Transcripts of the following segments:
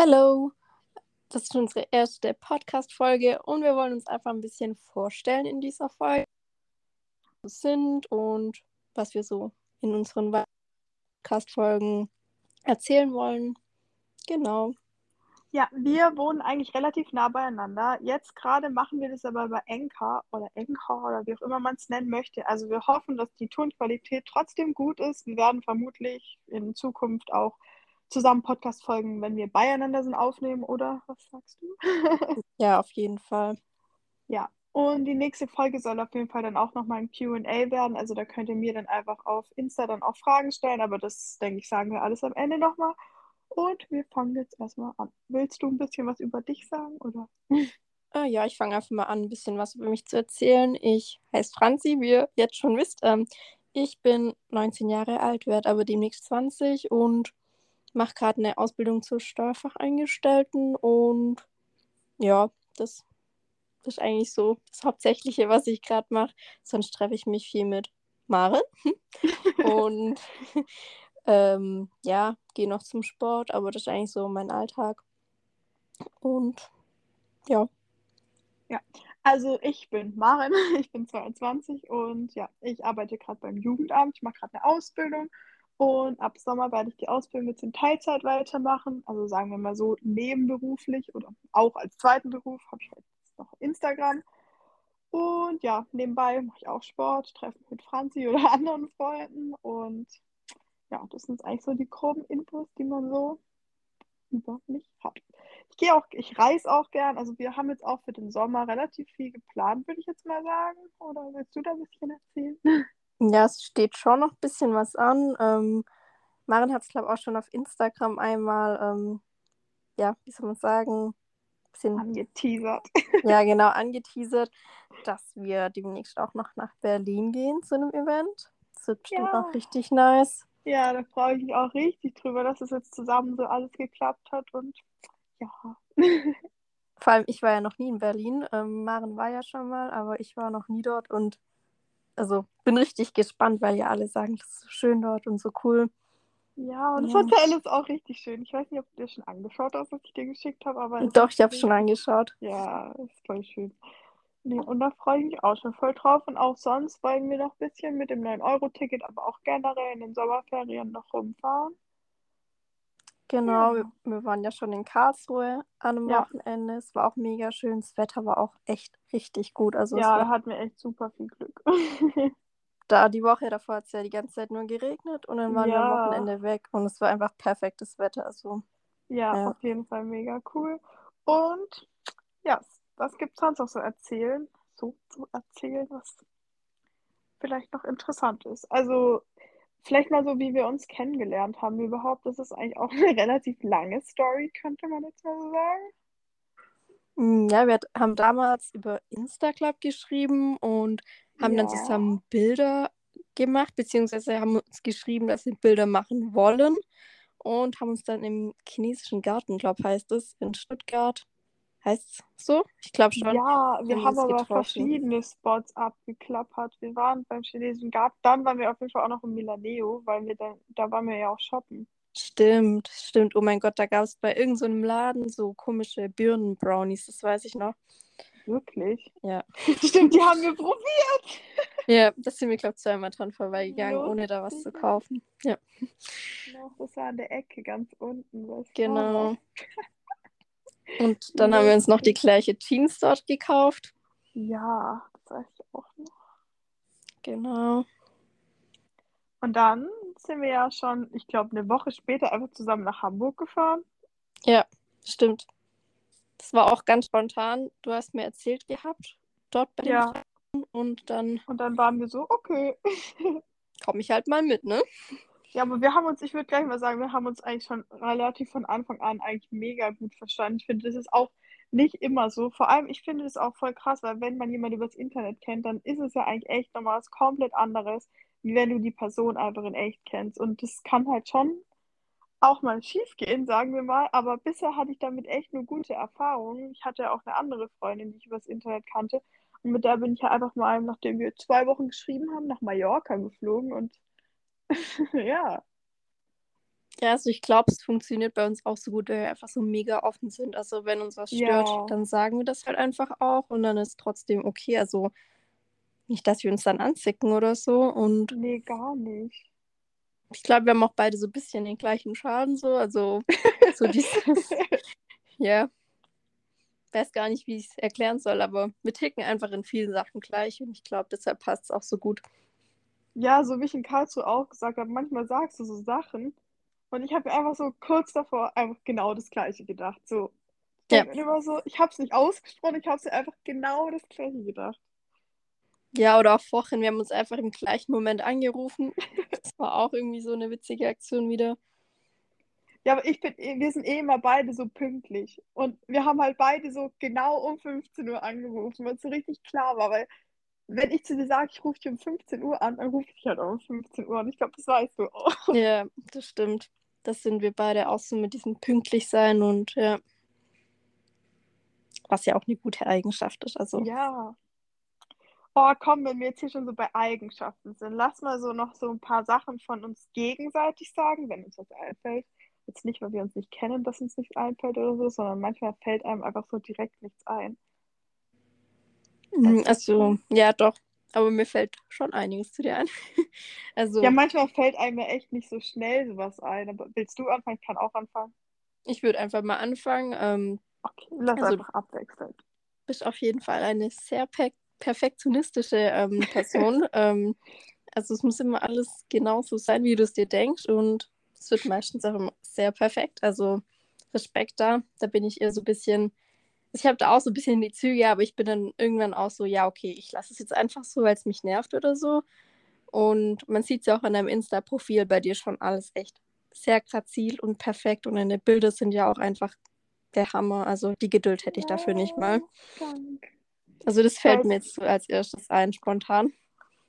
Hello, das ist unsere erste Podcast-Folge und wir wollen uns einfach ein bisschen vorstellen in dieser Folge, sind und was wir so in unseren Podcast-Folgen erzählen wollen. Genau. Ja, wir wohnen eigentlich relativ nah beieinander. Jetzt gerade machen wir das aber über Enka oder Enka oder wie auch immer man es nennen möchte. Also wir hoffen, dass die Tonqualität trotzdem gut ist. Wir werden vermutlich in Zukunft auch zusammen Podcast-Folgen, wenn wir beieinander sind, aufnehmen, oder? Was sagst du? ja, auf jeden Fall. Ja, und die nächste Folge soll auf jeden Fall dann auch nochmal ein QA werden. Also da könnt ihr mir dann einfach auf Insta dann auch Fragen stellen, aber das, denke ich, sagen wir alles am Ende nochmal. Und wir fangen jetzt erstmal an. Willst du ein bisschen was über dich sagen, oder? Ah, ja, ich fange einfach mal an, ein bisschen was über mich zu erzählen. Ich heiße Franzi, wie ihr jetzt schon wisst. Ähm, ich bin 19 Jahre alt, werde aber demnächst 20 und mache gerade eine Ausbildung zur Steuerfacheingestellten und ja, das, ist eigentlich so das Hauptsächliche, was ich gerade mache. Sonst treffe ich mich viel mit Maren und ähm, ja, gehe noch zum Sport, aber das ist eigentlich so mein Alltag. Und ja. Ja, also ich bin Maren, ich bin 22 und ja, ich arbeite gerade beim Jugendamt, ich mache gerade eine Ausbildung und ab Sommer werde ich die Ausbildung jetzt in Teilzeit weitermachen. Also sagen wir mal so nebenberuflich oder auch als zweiten Beruf habe ich jetzt noch Instagram. Und ja, nebenbei mache ich auch Sport, treffe mich mit Franzi oder anderen Freunden. Und ja, das sind eigentlich so die groben Infos, die man so über mich hat. Ich gehe auch, ich reise auch gern. Also wir haben jetzt auch für den Sommer relativ viel geplant, würde ich jetzt mal sagen. Oder willst du da ein bisschen erzählen? Ja, es steht schon noch ein bisschen was an. Ähm, Maren hat es, glaube ich, auch schon auf Instagram einmal, ähm, ja, wie soll man sagen, bisschen angeteasert. ja, genau, angeteasert, dass wir demnächst auch noch nach Berlin gehen zu einem Event. Das wird bestimmt ja. auch richtig nice. Ja, da freue ich mich auch richtig drüber, dass es jetzt zusammen so alles geklappt hat und ja. Vor allem, ich war ja noch nie in Berlin. Ähm, Maren war ja schon mal, aber ich war noch nie dort und also bin richtig gespannt, weil ja alle sagen, das ist so schön dort und so cool. Ja, und das Hotel ist auch richtig schön. Ich weiß nicht, ob du dir schon angeschaut hast, was ich dir geschickt habe, aber. Doch, ich habe schon angeschaut. Ja, ist voll schön. Nee, und da freue ich mich auch schon voll drauf. Und auch sonst wollen wir noch ein bisschen mit dem 9-Euro-Ticket, aber auch generell in den Sommerferien noch rumfahren. Genau, wir, wir, waren ja schon in Karlsruhe an einem ja. Wochenende. Es war auch mega schön. Das Wetter war auch echt richtig gut. Also ja, da hatten wir echt super viel Glück. da die Woche davor hat es ja die ganze Zeit nur geregnet und dann waren wir am Wochenende weg und es war einfach perfektes Wetter. Also, ja, ja. auf jeden Fall mega cool. Und ja, was gibt es sonst noch so erzählen? So zu erzählen, was vielleicht noch interessant ist. Also Vielleicht mal so, wie wir uns kennengelernt haben überhaupt. Das ist eigentlich auch eine relativ lange Story, könnte man jetzt mal so sagen. Mm, ja, wir haben damals über Instaclub geschrieben und haben ja. dann zusammen Bilder gemacht, beziehungsweise haben uns geschrieben, dass wir Bilder machen wollen und haben uns dann im chinesischen Garten, glaube heißt es, in Stuttgart, Heißt es so? Ich glaube schon. Ja, wir haben aber getroffen. verschiedene Spots abgeklappert. Wir waren beim chinesischen Garten, dann waren wir auf jeden Fall auch noch im Milaneo, weil wir dann, da waren wir ja auch shoppen. Stimmt, stimmt. Oh mein Gott, da gab es bei irgendeinem so Laden so komische Birnen-Brownies, das weiß ich noch. Wirklich? Ja. Stimmt, die haben wir probiert. Ja, das sind wir, glaube ich, zweimal dran vorbeigegangen, ohne da was zu kaufen. Ja. Noch, das war an der Ecke ganz unten. Was genau. Und dann haben wir uns noch die gleiche Jeans dort gekauft. Ja, das weiß ich auch noch. Genau. Und dann sind wir ja schon, ich glaube, eine Woche später einfach zusammen nach Hamburg gefahren. Ja, stimmt. Das war auch ganz spontan. Du hast mir erzählt gehabt, dort bei ja. und dann. Und dann waren wir so, okay. Komm ich halt mal mit, ne? Ja, aber wir haben uns, ich würde gleich mal sagen, wir haben uns eigentlich schon relativ von Anfang an eigentlich mega gut verstanden. Ich finde, das ist auch nicht immer so. Vor allem, ich finde das auch voll krass, weil wenn man jemanden übers Internet kennt, dann ist es ja eigentlich echt nochmal was komplett anderes, wie wenn du die Person einfach in echt kennst. Und das kann halt schon auch mal schief gehen, sagen wir mal. Aber bisher hatte ich damit echt nur gute Erfahrungen. Ich hatte ja auch eine andere Freundin, die ich übers Internet kannte. Und mit der bin ich ja einfach mal, nachdem wir zwei Wochen geschrieben haben, nach Mallorca geflogen und ja. Ja, also ich glaube, es funktioniert bei uns auch so gut, weil wir einfach so mega offen sind. Also wenn uns was stört, Ja, dann sagen wir das halt einfach auch und dann ist trotzdem okay. Also nicht, dass wir uns dann anzicken oder so. Und nee, gar nicht. ich glaube, wir haben auch beide so ein bisschen den gleichen Schaden so. Also so dieses, ja, weiß gar nicht, wie ich es erklären soll, aber wir ticken einfach in vielen Sachen gleich und ich glaube, deshalb passt es auch so gut. Ja, so wie ich in Karlsruhe auch gesagt habe, manchmal sagst du so Sachen und ich habe einfach so kurz davor einfach genau das Gleiche gedacht. So, ich Ja. immer so, ich habe es nicht ausgesprochen, ich habe es einfach genau das Gleiche gedacht. Ja, oder auch vorhin, wir haben uns einfach im gleichen Moment angerufen. Das war auch irgendwie so eine witzige Aktion wieder. Ja, aber ich bin, wir sind eh immer beide so pünktlich. Und wir haben halt beide so genau um 15 Uhr angerufen, weil es so richtig klar war. Weil, wenn ich zu dir sage, ich rufe dich um 15 Uhr an, dann rufe ich dich halt auch um 15 Uhr an. Ich glaube, das weißt du auch. Ja, das stimmt. Das sind wir beide auch so mit diesem pünktlich sein und ja. Was ja auch eine gute Eigenschaft ist. Also, Ja. Oh, komm, wenn wir jetzt hier schon so bei Eigenschaften sind, lass mal so noch so ein paar Sachen von uns gegenseitig sagen, wenn uns was einfällt. Jetzt nicht, weil wir uns nicht kennen, dass uns nichts einfällt oder so, sondern manchmal fällt einem einfach so direkt nichts ein. Mm, also, ja, doch. Aber mir fällt schon einiges zu dir ein. Also, Ja, manchmal fällt einem ja echt nicht so schnell sowas ein. Aber willst du anfangen? Ich kann auch anfangen. ich würde einfach mal anfangen. Ähm, Okay, lass Also- einfach abwechseln. bist auf jeden Fall eine sehr per perfektionistische ähm, Person. ähm, also es muss immer alles genauso sein, wie du es dir denkst und es wird meistens auch immer sehr perfekt. Also Respekt da, da bin ich eher so ein bisschen, ich habe da auch so ein bisschen die Züge, aber ich bin dann irgendwann auch so, ja okay, ich lasse es jetzt einfach so, weil es mich nervt oder so. Und man sieht es ja auch an deinem Insta-Profil bei dir schon alles echt sehr grazil und perfekt und deine Bilder sind ja auch einfach der Hammer. Also die Geduld hätte ich dafür nicht mal. Also das fällt mir jetzt so als erstes ein, spontan.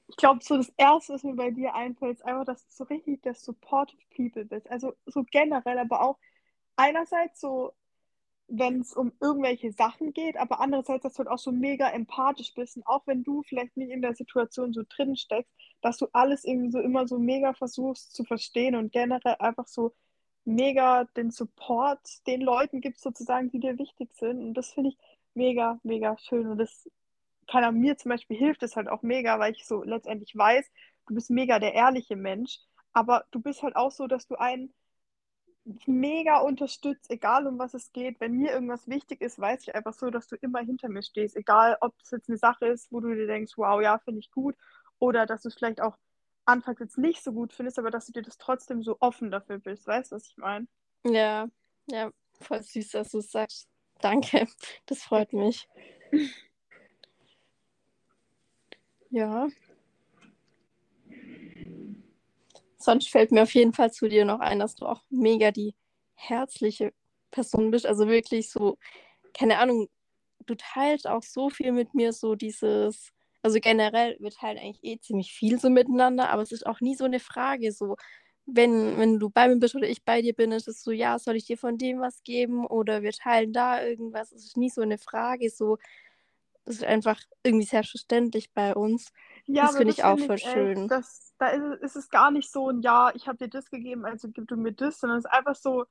Ich glaube, so das Erste, was mir bei dir einfällt, ist einfach, dass du so richtig der Supportive People bist. Also so generell, aber auch einerseits so, wenn es um irgendwelche Sachen geht, aber andererseits, dass du halt auch so mega empathisch bist und auch wenn du vielleicht nicht in der Situation so drin steckst, dass du alles irgendwie so immer so mega versuchst zu verstehen und generell einfach so mega den Support den Leuten gibst sozusagen, die dir wichtig sind. Und das finde ich mega, mega schön. Und das kann an mir zum Beispiel hilft es halt auch mega, weil ich so letztendlich weiß, du bist mega der ehrliche Mensch, aber du bist halt auch so, dass du einen mega unterstützt, egal um was es geht. Wenn mir irgendwas wichtig ist, weiß ich einfach so, dass du immer hinter mir stehst, egal ob es jetzt eine Sache ist, wo du dir denkst, wow, ja, finde ich gut, oder dass du es vielleicht auch anfangs jetzt nicht so gut findest, aber dass du dir das trotzdem so offen dafür bist. Weißt du, was ich meine? Ja, ja, voll süß, dass du es sagst. Danke, das freut mich. Ja. Sonst fällt mir auf jeden Fall zu dir noch ein, dass du auch mega die herzliche Person bist. Also wirklich so, keine Ahnung, du teilst auch so viel mit mir, so dieses, also generell, wir teilen eigentlich eh ziemlich viel so miteinander, aber es ist auch nie so eine Frage, so, wenn, wenn du bei mir bist oder ich bei dir bin, ist es so, ja, soll ich dir von dem was geben oder wir teilen da irgendwas. Es ist nie so eine Frage, so, es ist einfach irgendwie selbstverständlich bei uns. Ja, Das finde ich auch voll schön. Das, da ist, es- ist es gar nicht so ein Ja, ich habe dir das gegeben, also gib du mir das, sondern es ist einfach so,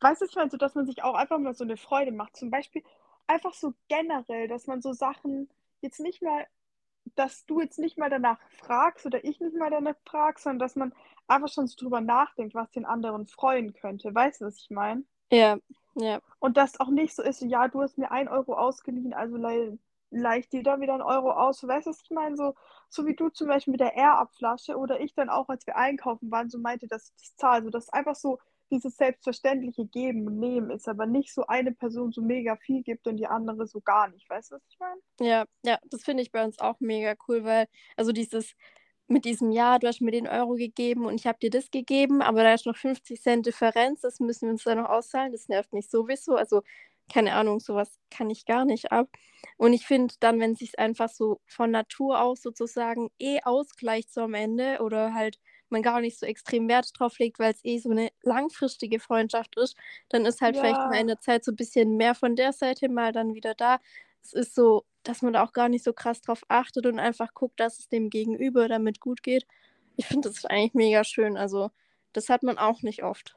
weißt du, ich meine, so, dass man sich auch einfach mal so eine Freude macht. Zum Beispiel einfach so generell, dass man so Sachen jetzt nicht mal, dass du jetzt nicht mal danach fragst oder ich nicht mal danach frage, sondern dass man einfach schon so drüber nachdenkt, was den anderen freuen könnte. Weißt du, was ich meine? Ja, ja, Und das auch nicht so ist, ja, du hast mir ein Euro ausgeliehen, also ich dir da wieder ein Euro aus. So, Weißt du, was ich meine? So, so wie du zum Beispiel mit der Air-Up-Flasche oder ich dann auch, als wir einkaufen waren, so meinte, dass ich das zahle. So, dass einfach so dieses selbstverständliche Geben und Nehmen ist, aber nicht so eine Person so mega viel gibt und die andere so gar nicht. Weißt du, was ich meine? ja, ja, das finde ich bei uns auch mega cool, weil, also dieses, mit diesem Ja, du hast mir den Euro gegeben und ich habe dir das gegeben, aber da ist noch 50 Cent Differenz, das müssen wir uns dann noch auszahlen, das nervt mich sowieso, also keine Ahnung, sowas kann ich gar nicht ab. Und ich finde dann, wenn es sich einfach so von Natur aus sozusagen eh ausgleicht so am Ende oder halt man gar nicht so extrem Wert drauf legt, weil es eh so eine langfristige Freundschaft ist, dann ist halt vielleicht mal Ja. in der Zeit so ein bisschen mehr von der Seite, mal dann wieder da. Es ist so, dass man da auch gar nicht so krass drauf achtet und einfach guckt, dass es dem Gegenüber damit gut geht. Ich finde das eigentlich mega schön. Also Das hat man auch nicht oft.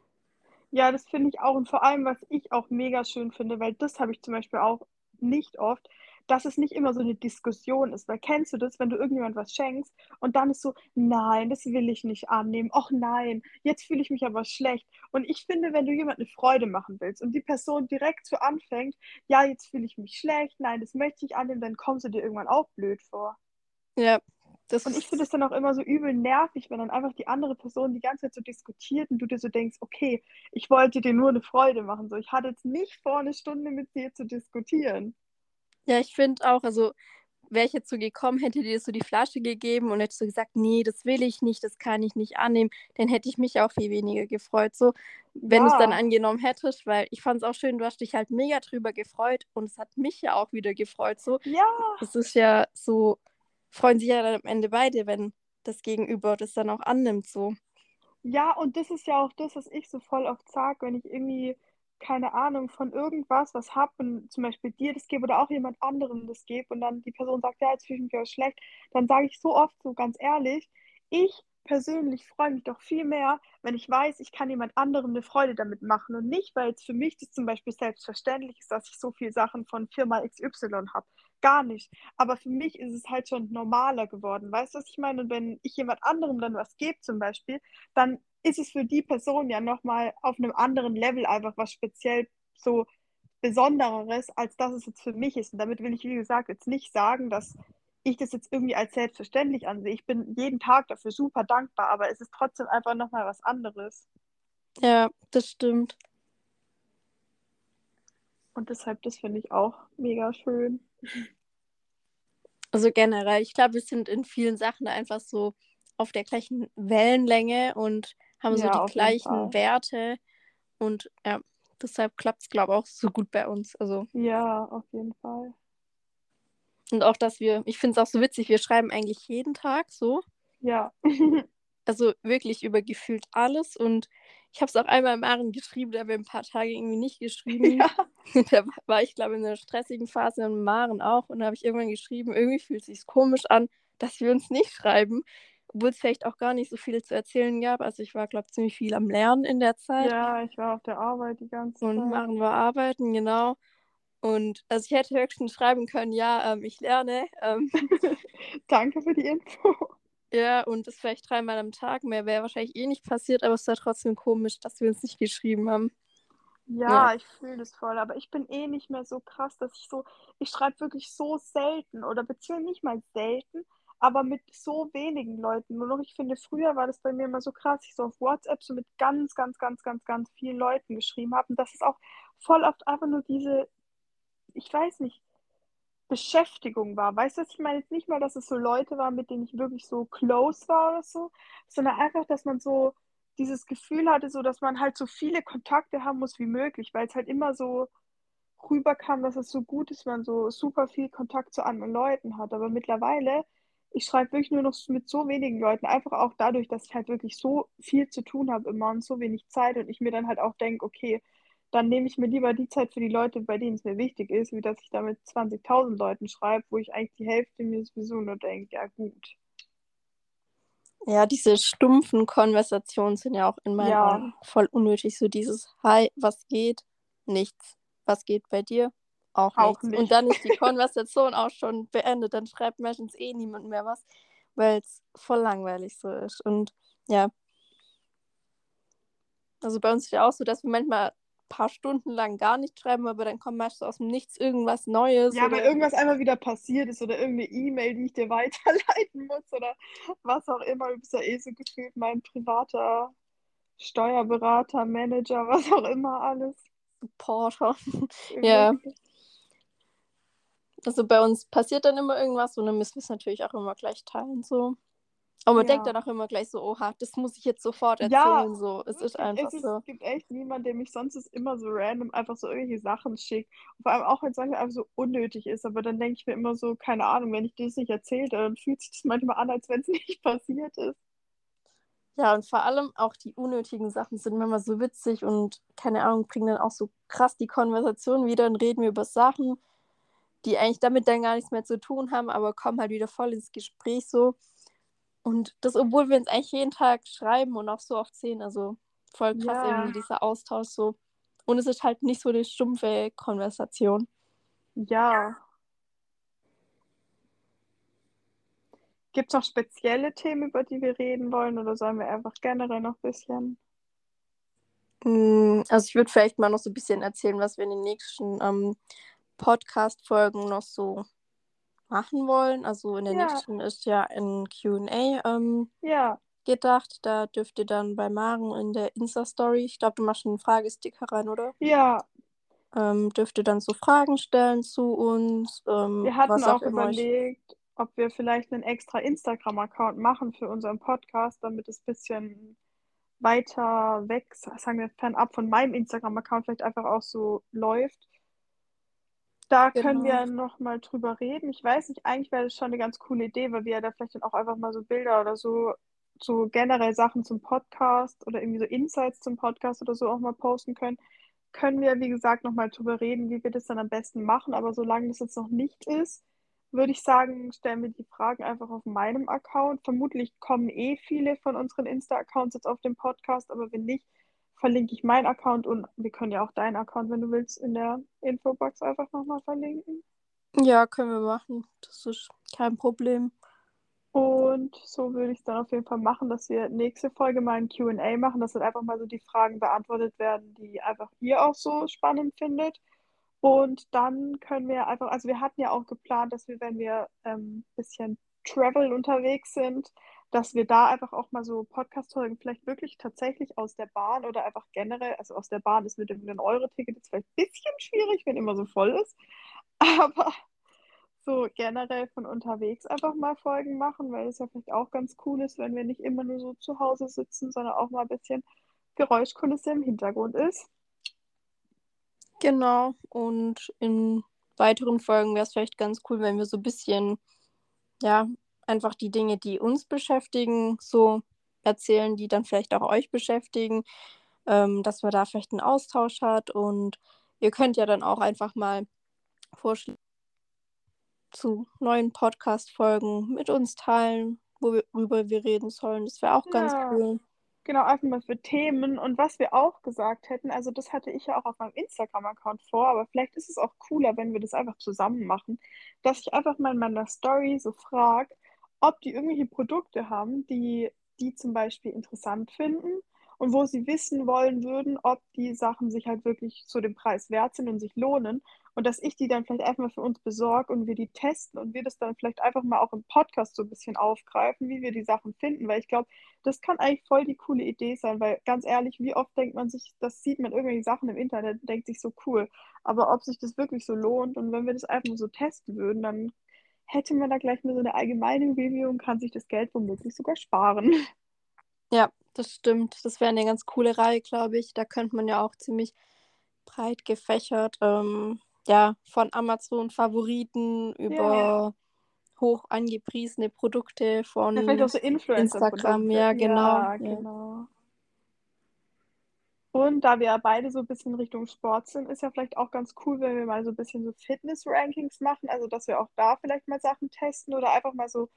Ja, das finde ich auch. Und vor allem, was ich auch mega schön finde, weil das habe ich zum Beispiel auch nicht oft, dass es nicht immer so eine Diskussion ist. Weil kennst du das, wenn du irgendjemand was schenkst und dann ist so, nein, das will ich nicht annehmen. Och nein, jetzt fühle ich mich aber schlecht. Und ich finde, wenn du jemand eine Freude machen willst und die Person direkt so anfängt, ja, jetzt fühle ich mich schlecht, nein, das möchte ich annehmen, dann kommst du dir irgendwann auch blöd vor. Ja. Das und ich finde es dann auch immer so übel nervig, wenn dann einfach die andere Person die ganze Zeit so diskutiert und du dir so denkst, okay, ich wollte dir nur eine Freude machen. So, ich hatte jetzt nicht vor, eine Stunde mit dir zu diskutieren. Ja, ich finde auch, also wäre ich jetzt so gekommen, hätte dir so die Flasche gegeben und hättest so gesagt, nee, das will ich nicht, das kann ich nicht annehmen, dann hätte ich mich auch viel weniger gefreut. So, wenn ja. du es dann angenommen hättest, weil ich fand es auch schön, du hast dich halt mega drüber gefreut und es hat mich ja auch wieder gefreut. So, ja. Es ist ja so, freuen sich ja dann am Ende beide, wenn das Gegenüber das dann auch annimmt. So. Ja, und das ist ja auch das, was ich so voll oft sage, wenn ich irgendwie keine Ahnung, von irgendwas, was hab und zum Beispiel dir das gebe oder auch jemand anderem das gebe und dann die Person sagt, ja, jetzt fühle ich mich aber schlecht, dann sage ich so oft so ganz ehrlich, ich persönlich freue mich doch viel mehr, wenn ich weiß, ich kann jemand anderem eine Freude damit machen und nicht, weil es für mich das zum Beispiel selbstverständlich ist, dass ich so viele Sachen von Firma XY habe. Gar nicht. Aber für mich ist es halt schon normaler geworden. Weißt du, was ich meine? Und wenn ich jemand anderem dann was gebe zum Beispiel, dann ist es für die Person ja nochmal auf einem anderen Level einfach was speziell so Besondereres, als dass es jetzt für mich ist. Und damit will ich, wie gesagt, jetzt nicht sagen, dass ich das jetzt irgendwie als selbstverständlich ansehe. Ich bin jeden Tag dafür super dankbar, aber es ist trotzdem einfach nochmal was anderes. Ja, das stimmt. Und deshalb, das finde ich auch mega schön. Also generell, ich glaube, wir sind in vielen Sachen einfach so auf der gleichen Wellenlänge und haben ja, so die gleichen Werte. Und ja, deshalb klappt es, glaube ich, auch so gut bei uns. Also. Ja, auf jeden Fall. Und auch, dass wir, ich finde es auch so witzig, wir schreiben eigentlich jeden Tag so. Ja. also wirklich über gefühlt alles. Und ich habe es auch einmal Maren geschrieben, da haben wir ein paar Tage irgendwie nicht geschrieben. Ja. da war ich, glaube ich, in einer stressigen Phase und Maren auch. Und da habe ich irgendwann geschrieben, irgendwie fühlt es sich komisch an, dass wir uns nicht schreiben obwohl es vielleicht auch gar nicht so viel zu erzählen gab. Also ich war, glaube ich, ziemlich viel am Lernen in der Zeit. Ja, ich war auf der Arbeit die ganze Zeit. Und machen wir arbeiten, genau. Und also ich hätte höchstens schreiben können, ja, ähm, ich lerne. Ähm. Danke für die Info. Ja, und das vielleicht dreimal am Tag mehr wäre wahrscheinlich eh nicht passiert, aber es war trotzdem komisch, dass wir uns nicht geschrieben haben. Ja, ja. ich fühle das voll, aber ich bin eh nicht mehr so krass, dass ich so, ich schreibe wirklich so selten oder beziehungsweise nicht mal selten, aber mit so wenigen Leuten. Nur noch, ich finde, früher war das bei mir immer so krass, ich so auf WhatsApp so mit ganz, ganz, ganz, ganz, ganz vielen Leuten geschrieben habe. Und das ist auch voll oft einfach nur diese, ich weiß nicht, Beschäftigung war. Weißt du, ich meine? Jetzt nicht mal, dass es so Leute waren, mit denen ich wirklich so close war oder so, sondern einfach, dass man so dieses Gefühl hatte, so dass man halt so viele Kontakte haben muss wie möglich, weil es halt immer so rüberkam, dass es so gut ist, man so super viel Kontakt zu anderen Leuten hat. Aber mittlerweile ich schreibe wirklich nur noch mit so wenigen Leuten, einfach auch dadurch, dass ich halt wirklich so viel zu tun habe immer und so wenig Zeit und ich mir dann halt auch denke, okay, dann nehme ich mir lieber die Zeit für die Leute, bei denen es mir wichtig ist, wie dass ich da mit 20.000 Leuten schreibe, wo ich eigentlich die Hälfte mir sowieso nur denke, ja gut. Ja, diese stumpfen Konversationen sind ja auch in meinen ja. Augen voll unnötig. So dieses Hi, was geht? Nichts. Was geht bei dir? Auch, auch nicht. Und dann ist die Konversation auch schon beendet. Dann schreibt meistens eh niemand mehr was, weil es voll langweilig so ist. Und ja. Also bei uns ist ja auch so, dass wir manchmal ein paar Stunden lang gar nicht schreiben, aber dann kommt meistens aus dem Nichts irgendwas Neues. Ja, weil irgendwas einmal wieder passiert ist oder irgendeine E-Mail, die ich dir weiterleiten muss oder was auch immer. Du bist ja eh so gefühlt mein privater Steuerberater, Manager, was auch immer alles. Supporter. ja. Also bei uns passiert dann immer irgendwas und dann müssen wir es natürlich auch immer gleich teilen. So. Aber man ja. denkt dann auch immer gleich so, oha, das muss ich jetzt sofort erzählen. Ja, so. Es ist einfach es so. Es gibt echt niemanden, der mich sonst ist immer so random einfach so irgendwelche Sachen schickt. Und vor allem auch, wenn es einfach so unnötig ist. Aber dann denke ich mir immer so, keine Ahnung, wenn ich dir das nicht erzählt, dann fühlt sich das manchmal an, als wenn es nicht passiert ist. Ja, und vor allem auch die unnötigen Sachen sind manchmal so witzig und keine Ahnung, bringen dann auch so krass die Konversation wieder und reden wir über Sachen, die eigentlich damit dann gar nichts mehr zu tun haben, aber kommen halt wieder voll ins Gespräch so. Und das, obwohl wir uns eigentlich jeden Tag schreiben und auch so oft sehen. Also voll krass Ja. irgendwie dieser Austausch so. Und es ist halt nicht so eine stumpfe Konversation. Ja. Gibt es noch spezielle Themen, über die wir reden wollen, oder sollen wir einfach generell noch ein bisschen? Mm, Also ich würde vielleicht mal noch so ein bisschen erzählen, was wir in den nächsten ähm, Podcast-Folgen noch so machen wollen. Also in der Ja. nächsten ist ja ein QA ähm, Ja, gedacht. Da dürft ihr dann bei Maren in der Insta-Story, ich glaube, du machst einen Fragesticker rein, oder? ja. Ähm, dürft ihr dann so Fragen stellen zu uns, ähm, Wir hatten auch auch immer euch. überlegt, ob wir vielleicht einen extra Instagram-Account machen für unseren Podcast, damit es ein bisschen weiter weg, sagen wir fernab von meinem Instagram-Account, vielleicht einfach auch so läuft. Da können Genau. wir noch mal drüber reden. Ich weiß nicht, eigentlich wäre das schon eine ganz coole Idee, weil wir ja da vielleicht dann auch einfach mal so Bilder oder so, so generell Sachen zum Podcast oder irgendwie so Insights zum Podcast oder so auch mal posten können. Können wir, wie gesagt, noch mal drüber reden, wie wir das dann am besten machen. Aber solange das jetzt noch nicht ist, würde ich sagen, stellen wir die Fragen einfach auf meinem Account. Vermutlich kommen eh viele von unseren Insta-Accounts jetzt auf den Podcast, aber wenn nicht, verlinke ich meinen Account und wir können ja auch deinen Account, wenn du willst, in der Infobox einfach nochmal verlinken. Ja, können wir machen. Das ist kein Problem. Und so würde ich es dann auf jeden Fall machen, dass wir nächste Folge mal ein QA machen, dass dann einfach mal so die Fragen beantwortet werden, die einfach ihr auch so spannend findet. Und dann können wir einfach, also wir hatten ja auch geplant, dass wir, wenn wir ein ähm, bisschen Travel unterwegs sind, dass wir da einfach auch mal so Podcast-Folgen vielleicht wirklich tatsächlich aus der Bahn oder einfach generell, also aus der Bahn ist mit dem 9-Euro-Ticket jetzt vielleicht ein bisschen schwierig, wenn immer so voll ist, aber so generell von unterwegs einfach mal Folgen machen, weil es ja vielleicht auch ganz cool ist, wenn wir nicht immer nur so zu Hause sitzen, sondern auch mal ein bisschen Geräuschkulisse im Hintergrund ist. Genau. Und in weiteren Folgen wäre es vielleicht ganz cool, wenn wir so ein bisschen, ja, einfach die Dinge, die uns beschäftigen, so erzählen, die dann vielleicht auch euch beschäftigen, ähm, dass man da vielleicht einen Austausch hat. Und ihr könnt ja dann auch einfach mal Vorschläge zu neuen Podcast-Folgen mit uns teilen, worüber wir reden sollen. Das wäre auch ganz Ja. cool. Genau, einfach mal für Themen. Und was wir auch gesagt hätten, also das hatte ich ja auch auf meinem Instagram-Account vor, aber vielleicht ist es auch cooler, wenn wir das einfach zusammen machen, dass ich einfach mal in meiner Story so frage, ob die irgendwelche Produkte haben, die die zum Beispiel interessant finden und wo sie wissen wollen würden, ob die Sachen sich halt wirklich so dem Preis wert sind und sich lohnen. Und dass ich die dann vielleicht einfach mal für uns besorge und wir die testen und wir das dann vielleicht einfach mal auch im Podcast so ein bisschen aufgreifen, wie wir die Sachen finden. Weil ich glaube, das kann eigentlich voll die coole Idee sein, weil ganz ehrlich, wie oft denkt man sich, das sieht man irgendwelche Sachen im Internet denkt sich so cool. Aber ob sich das wirklich so lohnt und wenn wir das einfach mal so testen würden, dann hätte man da gleich mal so eine allgemeine Review und kann sich das Geld womöglich sogar sparen. Ja, das stimmt. Das wäre eine ganz coole Reihe, glaube ich. Da könnte man ja auch ziemlich breit gefächert, ähm, ja, von Amazon-Favoriten über hoch angepriesene Produkte von Ja, so. Instagram, ja, genau. Ja, Ja. genau. Und da wir ja beide so ein bisschen Richtung Sport sind, ist ja vielleicht auch ganz cool, wenn wir mal so ein bisschen so Fitness-Rankings machen, also dass wir auch da vielleicht mal Sachen testen oder einfach mal so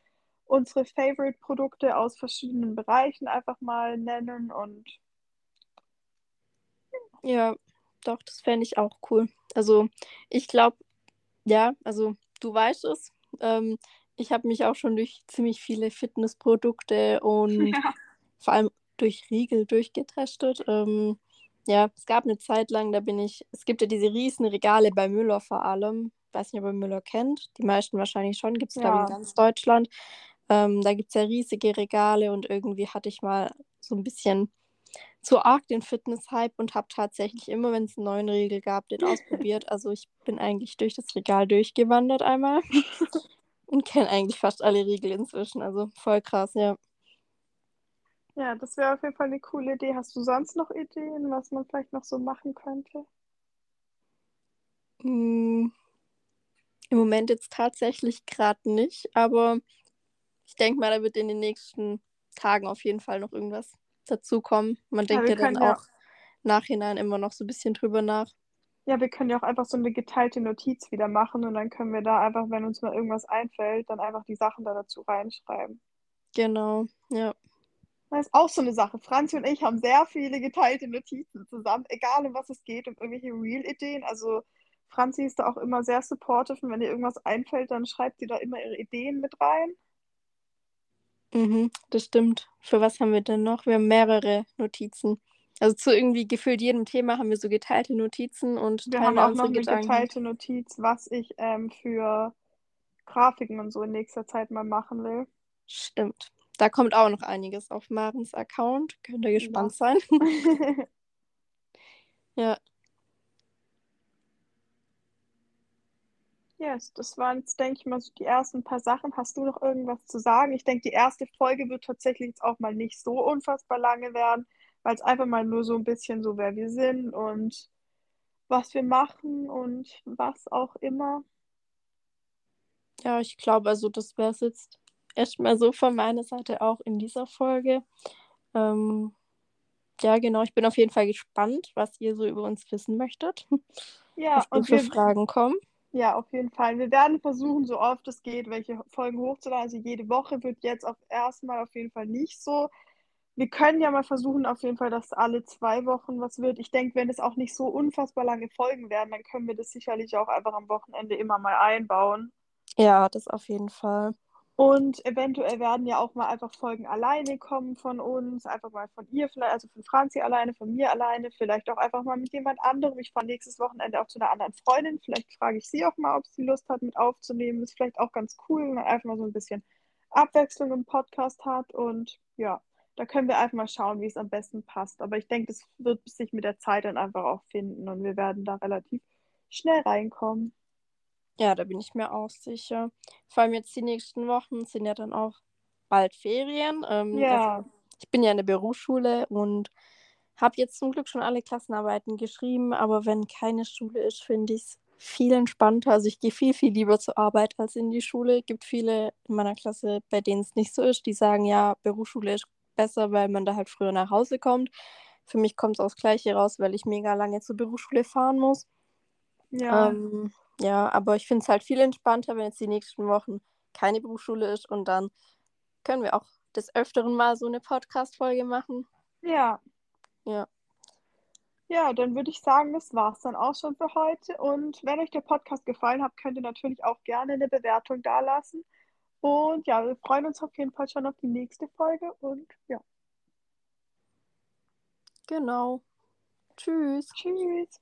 unsere Favorite-Produkte aus verschiedenen Bereichen einfach mal nennen und Ja, doch, das fände ich auch cool. Also, ich glaube, ja, also du weißt es. Ähm, ich habe mich auch schon durch ziemlich viele Fitnessprodukte und ja, vor allem durch Riegel durchgetestet. Ähm, ja, es gab eine Zeit lang, da bin ich, es gibt ja diese riesen Regale bei Müller vor allem. Ich weiß nicht, ob ihr Müller kennt. Die meisten wahrscheinlich schon, gibt es, glaube ich, in ja, ganz Deutschland. Ähm, da gibt es ja riesige Regale und irgendwie hatte ich mal so ein bisschen zu arg den Fitness-Hype und habe tatsächlich immer, wenn es einen neuen Riegel gab, den ausprobiert. Also ich bin eigentlich durch das Regal durchgewandert einmal und kenne eigentlich fast alle Riegel inzwischen. Also voll krass, ja. Ja, das wäre auf jeden Fall eine coole Idee. Hast du sonst noch Ideen, was man vielleicht noch so machen könnte? Hm, Im Moment jetzt tatsächlich gerade nicht, aber ich denke mal, da wird in den nächsten Tagen auf jeden Fall noch irgendwas dazukommen. Man Ja, denkt wir ja dann ja, auch nachhinein immer noch so ein bisschen drüber nach. ja, wir können ja auch einfach so eine geteilte Notiz wieder machen und dann können wir da einfach, wenn uns mal irgendwas einfällt, dann einfach die Sachen da dazu reinschreiben. Genau, ja. Das ist auch so eine Sache. Franzi und ich haben sehr viele geteilte Notizen zusammen, egal um was es geht, um irgendwelche Real-Ideen. Also Franzi ist da auch immer sehr supportive und wenn ihr irgendwas einfällt, dann schreibt sie da immer ihre Ideen mit rein. Mhm, das stimmt. Für was haben wir denn noch? Wir haben mehrere Notizen. Also zu irgendwie gefühlt jedem Thema haben wir so geteilte Notizen und Wir haben auch noch eine Gedanken. geteilte Notiz, was ich ähm, für Grafiken und so in nächster Zeit mal machen will. Stimmt. Da kommt auch noch einiges auf Marens Account. Könnt ihr gespannt sein. ja. Yes, das waren jetzt, denke ich mal, so die ersten paar Sachen. Hast du noch irgendwas zu sagen? Ich denke, die erste Folge wird tatsächlich jetzt auch mal nicht so unfassbar lange werden, weil es einfach mal nur so ein bisschen so, wer wir sind und was wir machen und was auch immer. Ja, ich glaube, also das wäre es jetzt erstmal so von meiner Seite auch in dieser Folge. Ähm, ja, genau. Ich bin auf jeden Fall gespannt, was ihr so über uns wissen möchtet. Ja, was und für wir, Fragen kommen. ja, auf jeden Fall. Wir werden versuchen, so oft es geht, welche Folgen hochzuladen. Also jede Woche wird jetzt auf erstmal auf jeden Fall nicht so. Wir können ja mal versuchen, auf jeden Fall, dass alle zwei Wochen was wird. Ich denke, wenn es auch nicht so unfassbar lange Folgen werden, dann können wir das sicherlich auch einfach am Wochenende immer mal einbauen. Ja, das auf jeden Fall. Und eventuell werden ja auch mal einfach Folgen alleine kommen von uns, einfach mal von ihr vielleicht, also von Franzi alleine, von mir alleine, vielleicht auch einfach mal mit jemand anderem. Ich fahre nächstes Wochenende auch zu einer anderen Freundin. Vielleicht frage ich sie auch mal, ob sie Lust hat, mit aufzunehmen. Ist vielleicht auch ganz cool, wenn man einfach mal so ein bisschen Abwechslung im Podcast hat. Und ja, da können wir einfach mal schauen, wie es am besten passt. Aber ich denke, das wird sich mit der Zeit dann einfach auch finden und wir werden da relativ schnell reinkommen. Ja, da bin ich mir auch sicher. Vor allem jetzt die nächsten Wochen sind ja dann auch bald Ferien. Ähm, Ja. also ich bin ja in der Berufsschule und habe jetzt zum Glück schon alle Klassenarbeiten geschrieben, aber wenn keine Schule ist, finde ich es viel entspannter. Also ich gehe viel, viel lieber zur Arbeit als in die Schule. Es gibt viele in meiner Klasse, bei denen es nicht so ist, die sagen, ja, Berufsschule ist besser, weil man da halt früher nach Hause kommt. Für mich kommt es aufs Gleiche raus, weil ich mega lange zur Berufsschule fahren muss. Ja. Ähm, ja, aber ich finde es halt viel entspannter, wenn jetzt die nächsten Wochen keine Berufsschule ist und dann können wir auch des Öfteren mal so eine Podcast-Folge machen. Ja. Ja. Ja, dann würde ich sagen, das war's dann auch schon für heute. Und wenn euch der Podcast gefallen hat, könnt ihr natürlich auch gerne eine Bewertung dalassen. Und ja, wir freuen uns auf jeden Fall schon auf die nächste Folge. Und ja, Genau. Tschüss. tschüss.